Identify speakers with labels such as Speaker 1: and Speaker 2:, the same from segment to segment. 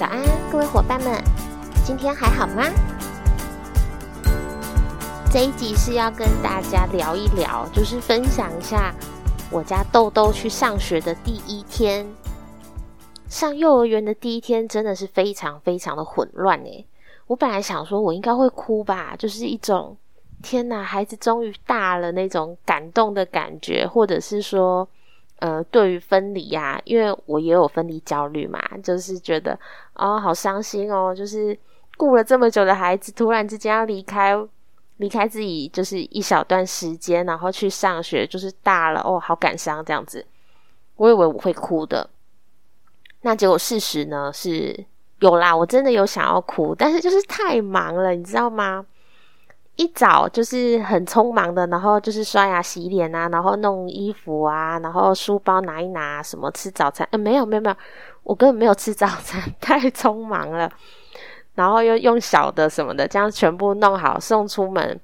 Speaker 1: 早安，各位伙伴们，今天还好吗？这一集是要跟大家聊一聊，就是分享一下我家豆豆去上学的第一天。上幼儿园的第一天真的是非常非常的混乱诶。我本来想说我应该会哭吧，就是一种天哪，孩子终于大了那种感动的感觉，或者是说。呃，对于分离呀，因为我也有分离焦虑嘛，就是觉得哦，好伤心哦，就是顾了这么久的孩子，突然之间要离开，离开自己，就是一小段时间，然后去上学，就是大了哦，好感伤这样子。我以为我会哭的，那结果事实呢是有啦，我真的有想要哭，但是就是太忙了，你知道吗？一早就是很匆忙的，然后就是刷牙洗脸啊，然后弄衣服啊，然后书包拿一拿，什么吃早餐？呃，没有没有没有，我根本没有吃早餐，太匆忙了。然后又用小的什么的，这样全部弄好送出门，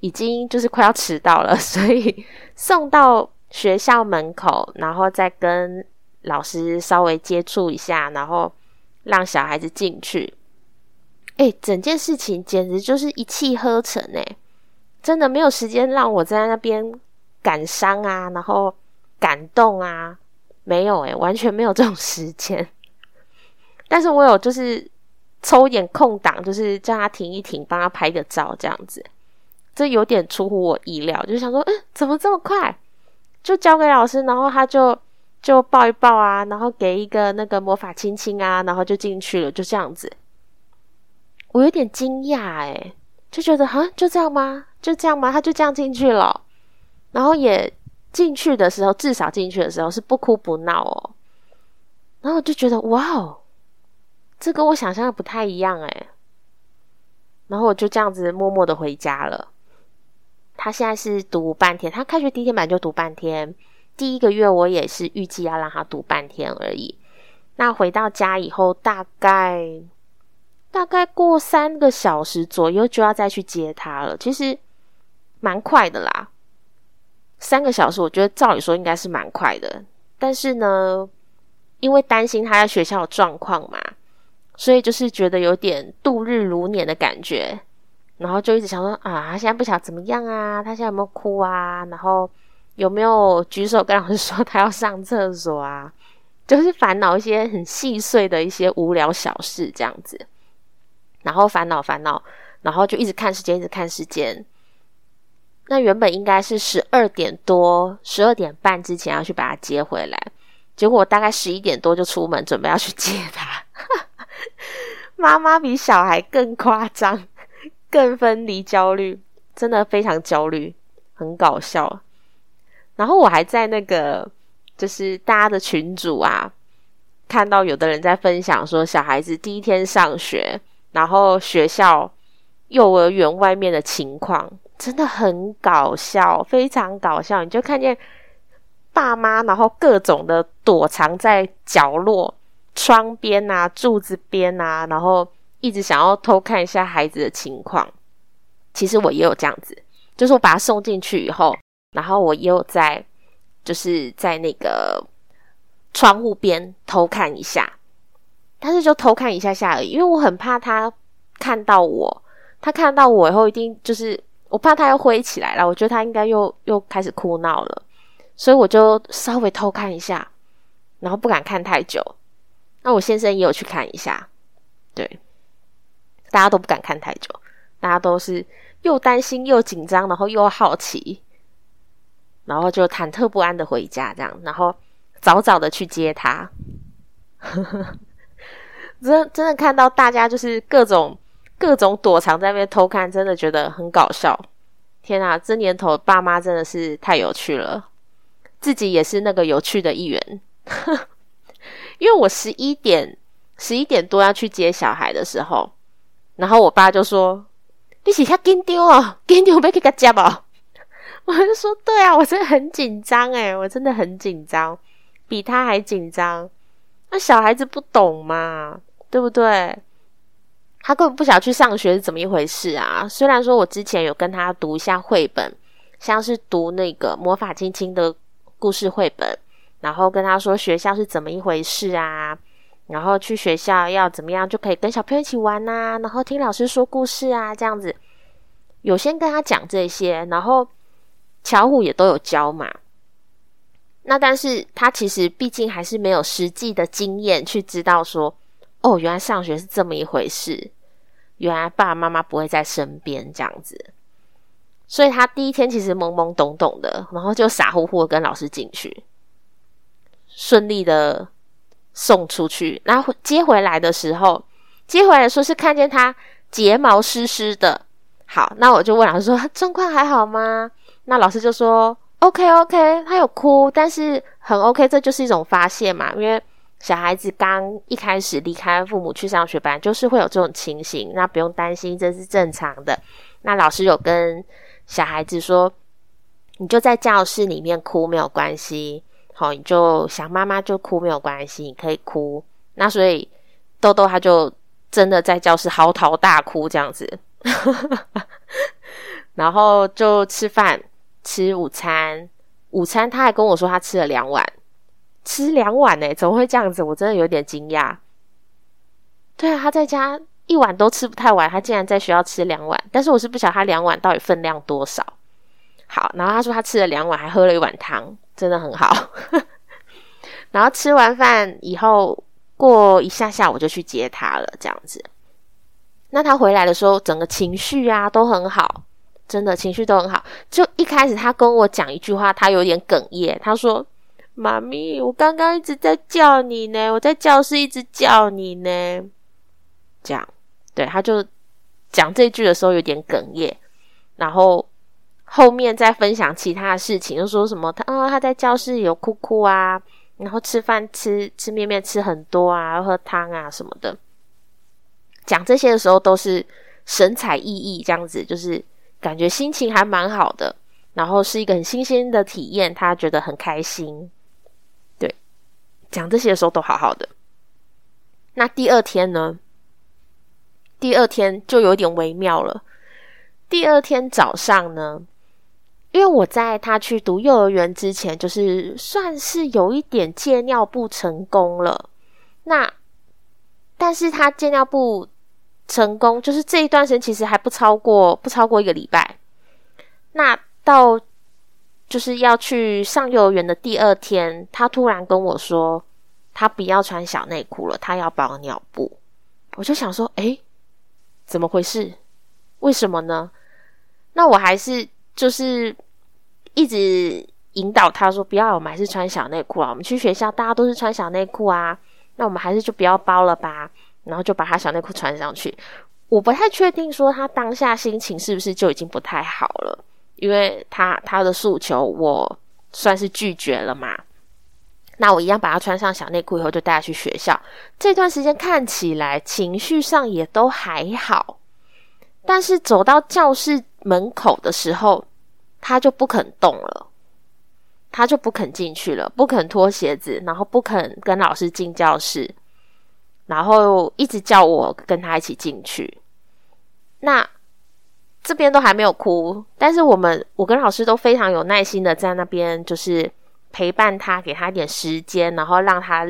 Speaker 1: 已经就是快要迟到了，所以送到学校门口，然后再跟老师稍微接触一下，然后让小孩子进去。哎，整件事情简直就是一气呵成哎！真的没有时间让我在那边感伤啊，然后感动啊，没有哎，完全没有这种时间。但是我有就是抽一点空档，就是叫他停一停，帮他拍个照这样子。这有点出乎我意料，就想说，嗯，怎么这么快就交给老师，然后他就就抱一抱啊，然后给一个那个魔法亲亲啊，然后就进去了，就这样子。我有点惊讶哎，就觉得哈，就这样吗？就这样吗？他就这样进去了，然后也进去的时候，至少进去的时候是不哭不闹哦。然后我就觉得哇哦，这跟我想象的不太一样哎。然后我就这样子默默的回家了。他现在是读半天，他开学第一天本来就读半天，第一个月我也是预计要让他读半天而已。那回到家以后，大概。大概过三个小时左右就要再去接他了，其实蛮快的啦。三个小时，我觉得照理说应该是蛮快的，但是呢，因为担心他在学校的状况嘛，所以就是觉得有点度日如年的感觉，然后就一直想说啊，他现在不晓得怎么样啊，他现在有没有哭啊，然后有没有举手跟老师说他要上厕所啊，就是烦恼一些很细碎的一些无聊小事这样子。然后烦恼烦恼，然后就一直看时间，一直看时间。那原本应该是十二点多、十二点半之前要去把他接回来，结果大概十一点多就出门，准备要去接他。妈妈比小孩更夸张，更分离焦虑，真的非常焦虑，很搞笑。然后我还在那个就是大家的群组啊，看到有的人在分享说，小孩子第一天上学。然后学校、幼儿园外面的情况真的很搞笑，非常搞笑。你就看见爸妈，然后各种的躲藏在角落、窗边啊、柱子边啊，然后一直想要偷看一下孩子的情况。其实我也有这样子，就是我把他送进去以后，然后我也有在，就是在那个窗户边偷看一下。但是就偷看一下下而已，因为我很怕他看到我，他看到我以后一定就是我怕他又灰起来了，我觉得他应该又又开始哭闹了，所以我就稍微偷看一下，然后不敢看太久。那我先生也有去看一下，对，大家都不敢看太久，大家都是又担心又紧张，然后又好奇，然后就忐忑不安的回家，这样，然后早早的去接他。真真的看到大家就是各种各种躲藏在那边偷看，真的觉得很搞笑。天啊，这年头爸妈真的是太有趣了，自己也是那个有趣的一员。因为我十一点十一点多要去接小孩的时候，然后我爸就说：“你是他紧丢哦，紧丢要去他接吧。”我就说：“对啊，我真的很紧张诶，我真的很紧张，比他还紧张。那小孩子不懂嘛。”对不对？他根本不想去上学是怎么一回事啊？虽然说我之前有跟他读一下绘本，像是读那个魔法亲亲的故事绘本，然后跟他说学校是怎么一回事啊，然后去学校要怎么样就可以跟小朋友一起玩呐，然后听老师说故事啊，这样子。有先跟他讲这些，然后巧虎也都有教嘛。那但是他其实毕竟还是没有实际的经验去知道说，哦，原来上学是这么一回事，原来爸爸妈妈不会在身边这样子。所以他第一天其实懵懵懂懂的，然后就傻乎乎的跟老师进去，顺利的送出去。然后接回来的时候，接回来说是看见他睫毛湿湿的。好，那我就问老师说状况还好吗？那老师就说 OK OK，他有哭，但是很 OK，这就是一种发泄嘛。因为小孩子刚一开始离开父母去上学班，就是会有这种情形，那不用担心，这是正常的。那老师有跟小孩子说，你就在教室里面哭没有关系，好，你就想妈妈就哭没有关系，你可以哭。那所以豆豆他就真的在教室嚎啕大哭这样子。然后就吃饭，吃午餐。午餐他还跟我说他吃了两碗，吃两碗呢？怎么会这样子？我真的有点惊讶。对啊，他在家一碗都吃不太完，他竟然在学校吃两碗。但是我是不晓得他两碗到底分量多少。好，然后他说他吃了两碗，还喝了一碗汤，真的很好。然后吃完饭以后，过一下下我就去接他了，这样子。那他回来的时候，整个情绪啊都很好，真的情绪都很好。就一开始他跟我讲一句话，他有点哽咽。他说：“妈咪，我刚刚一直在叫你呢，我在教室一直叫你呢。”这样，对，他就讲这句的时候有点哽咽。然后后面再分享其他的事情，就说什么他啊他在教室有哭哭啊，然后吃饭吃吃面面吃很多啊，喝汤啊什么的。讲这些的时候都是神采奕奕，这样子就是感觉心情还蛮好的，然后是一个很新鲜的体验，他觉得很开心。讲这些的时候都好好的。那第二天呢？第二天就有点微妙了。第二天早上呢，因为我在他去读幼儿园之前，就是算是有一点戒尿不成功了。那但是他戒尿布。成功就是这一段时间，其实还不超过不超过一个礼拜。那到就是要去上幼儿园的第二天，他突然跟我说，他不要穿小内裤了，他要包尿布。我就想说，哎，怎么回事？为什么呢？那我还是就是一直引导他说，不要，我们还是穿小内裤啊。我们去学校，大家都是穿小内裤啊。那我们还是就不要包了吧。然后就把他小内裤穿上去，我不太确定说他当下心情是不是就已经不太好了，因为他他的诉求我算是拒绝了嘛。那我一样把他穿上小内裤以后就带他去学校。这段时间看起来情绪上也都还好，但是走到教室门口的时候，他就不肯动了，他就不肯进去了，不肯脱鞋子，然后不肯跟老师进教室。然后一直叫我跟他一起进去，那这边都还没有哭，但是我们我跟老师都非常有耐心的在那边，就是陪伴他，给他一点时间，然后让他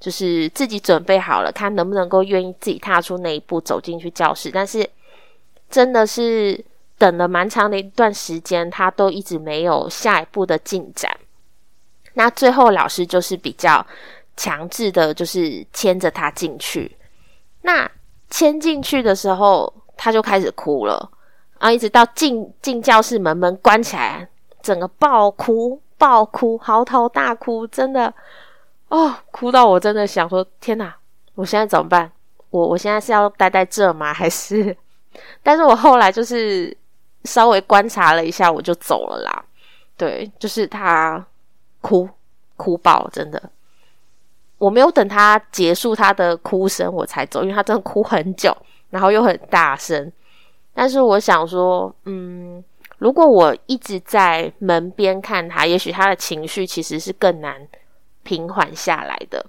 Speaker 1: 就是自己准备好了，看能不能够愿意自己踏出那一步走进去教室。但是真的是等了蛮长的一段时间，他都一直没有下一步的进展。那最后老师就是比较。强制的，就是牵着他进去。那牵进去的时候，他就开始哭了，然后一直到进进教室门门关起来，整个爆哭、爆哭、嚎啕大哭，真的哦，哭到我真的想说：天哪，我现在怎么办？我我现在是要待在这吗？还是？但是我后来就是稍微观察了一下，我就走了啦。对，就是他哭哭爆，真的。我没有等他结束他的哭声，我才走，因为他真的哭很久，然后又很大声。但是我想说，嗯，如果我一直在门边看他，也许他的情绪其实是更难平缓下来的。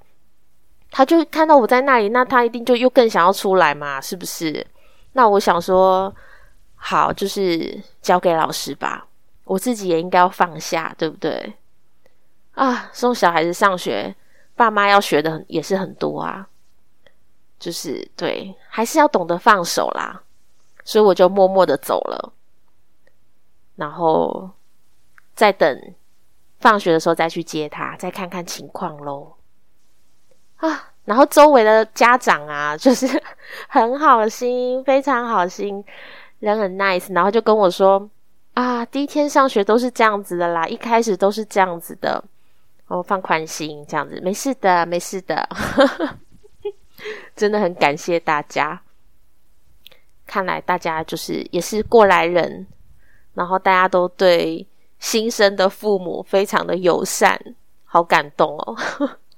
Speaker 1: 他就看到我在那里，那他一定就又更想要出来嘛，是不是？那我想说，好，就是交给老师吧，我自己也应该要放下，对不对？啊，送小孩子上学。爸妈要学的也是很多啊，就是对，还是要懂得放手啦。所以我就默默的走了，然后再等放学的时候再去接他，再看看情况喽。啊，然后周围的家长啊，就是很好心，非常好心，人很 nice，然后就跟我说啊，第一天上学都是这样子的啦，一开始都是这样子的，哦，放宽心，这样子没事的，没事的，真的很感谢大家。看来大家就是也是过来人，然后大家都对新生的父母非常的友善，好感动哦。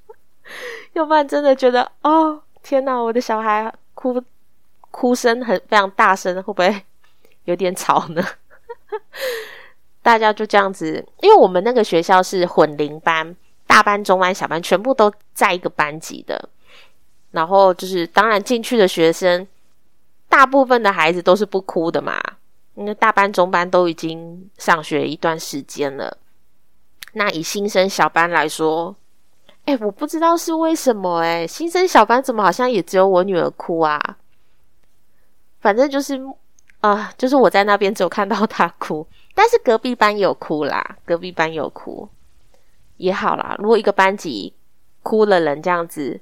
Speaker 1: 要不然真的觉得哦，天哪，我的小孩哭哭声很非常大声，会不会有点吵呢？大家就这样子，因为我们那个学校是混龄班，大班、中班、小班全部都在一个班级的，然后就是当然进去的学生。大部分的孩子都是不哭的嘛，因为大班、中班都已经上学一段时间了。那以新生小班来说，哎，我不知道是为什么，哎，新生小班怎么好像也只有我女儿哭啊？反正就是啊，就是我在那边只有看到她哭，但是隔壁班有哭啦，隔壁班有哭也好啦。如果一个班级哭了人这样子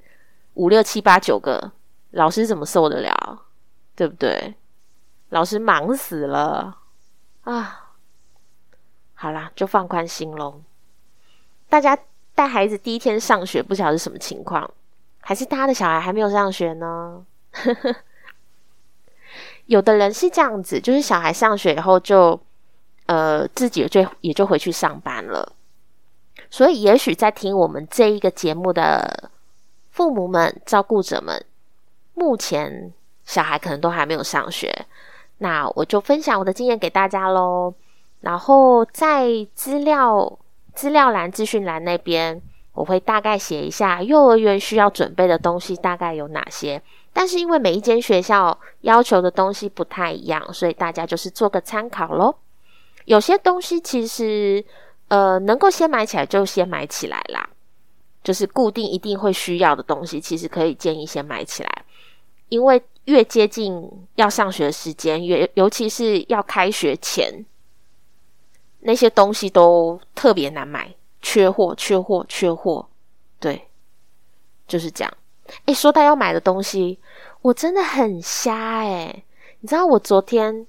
Speaker 1: 五六七八九个，老师怎么受得了？对不对？老师忙死了啊！好啦，就放宽心喽。大家带孩子第一天上学，不晓得是什么情况，还是大的小孩还没有上学呢？有的人是这样子，就是小孩上学以后就呃自己就也就回去上班了。所以，也许在听我们这一个节目的父母们、照顾者们，目前。小孩可能都还没有上学，那我就分享我的经验给大家喽。然后在资料资料栏、资讯栏那边，我会大概写一下幼儿园需要准备的东西大概有哪些。但是因为每一间学校要求的东西不太一样，所以大家就是做个参考喽。有些东西其实呃能够先买起来就先买起来啦，就是固定一定会需要的东西，其实可以建议先买起来，因为。越接近要上学的时间，越尤其是要开学前，那些东西都特别难买，缺货，缺货，缺货。对，就是这样。哎，说到要买的东西，我真的很瞎哎！你知道我昨天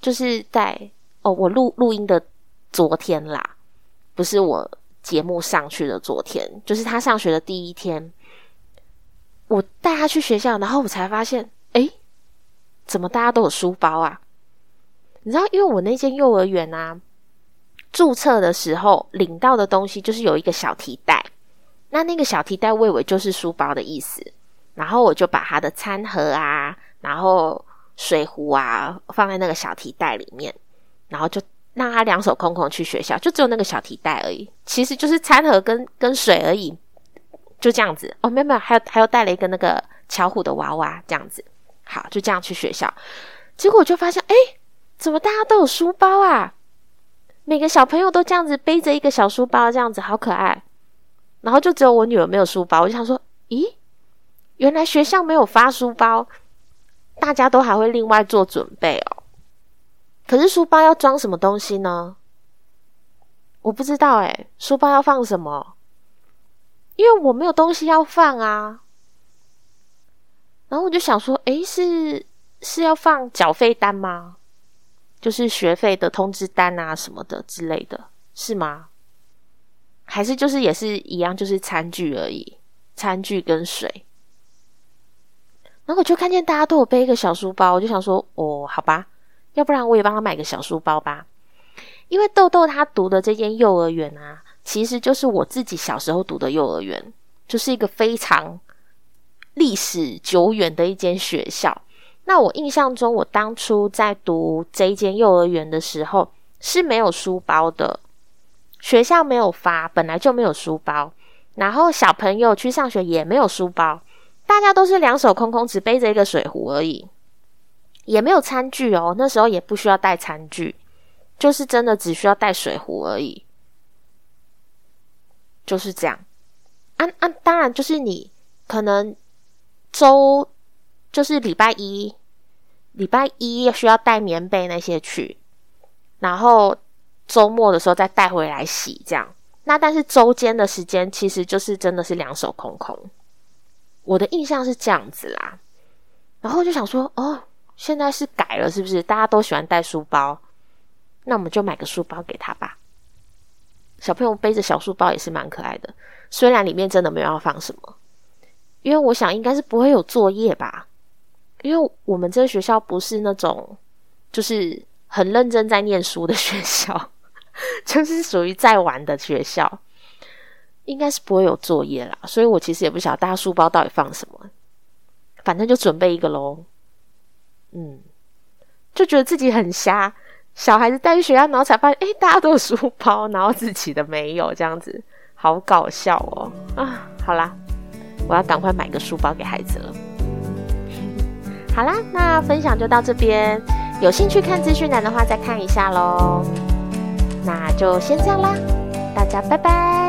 Speaker 1: 就是在哦，我录录音的昨天啦，不是我节目上去的昨天，就是他上学的第一天，我带他去学校，然后我才发现。哎，怎么大家都有书包啊？你知道，因为我那间幼儿园啊，注册的时候领到的东西就是有一个小提袋，那那个小提袋我以为就是书包的意思，然后我就把他的餐盒啊，然后水壶啊放在那个小提袋里面，然后就让他两手空空去学校，就只有那个小提袋而已，其实就是餐盒跟跟水而已，就这样子。哦，没有没有，还有还有带了一个那个巧虎的娃娃，这样子。好，就这样去学校，结果我就发现，哎，怎么大家都有书包啊？每个小朋友都这样子背着一个小书包，这样子好可爱。然后就只有我女儿没有书包，我就想说，咦，原来学校没有发书包，大家都还会另外做准备哦。可是书包要装什么东西呢？我不知道哎，书包要放什么？因为我没有东西要放啊。然后我就想说，诶，是是要放缴费单吗？就是学费的通知单啊什么的之类的，是吗？还是就是也是一样，就是餐具而已，餐具跟水。然后我就看见大家都有背一个小书包，我就想说，哦，好吧，要不然我也帮他买个小书包吧。因为豆豆他读的这间幼儿园啊，其实就是我自己小时候读的幼儿园，就是一个非常。历史久远的一间学校。那我印象中，我当初在读这一间幼儿园的时候是没有书包的，学校没有发，本来就没有书包。然后小朋友去上学也没有书包，大家都是两手空空，只背着一个水壶而已，也没有餐具哦。那时候也不需要带餐具，就是真的只需要带水壶而已，就是这样。啊啊，当然就是你可能。周就是礼拜一，礼拜一需要带棉被那些去，然后周末的时候再带回来洗，这样。那但是周间的时间其实就是真的是两手空空。我的印象是这样子啦，然后就想说，哦，现在是改了是不是？大家都喜欢带书包，那我们就买个书包给他吧。小朋友背着小书包也是蛮可爱的，虽然里面真的没有要放什么，因为我想应该是不会有作业吧，因为我们这个学校不是那种就是很认真在念书的学校，就是属于在玩的学校。应该是不会有作业啦，所以我其实也不晓得大家书包到底放什么，反正就准备一个喽。嗯，就觉得自己很瞎，小孩子带去学校，然后才发现，哎，大家都有书包，然后自己的没有，这样子好搞笑哦。啊，好啦，我要赶快买个书包给孩子了。好啦，那分享就到这边，有兴趣看资讯栏的话，再看一下喽。那就先这样啦，大家拜拜。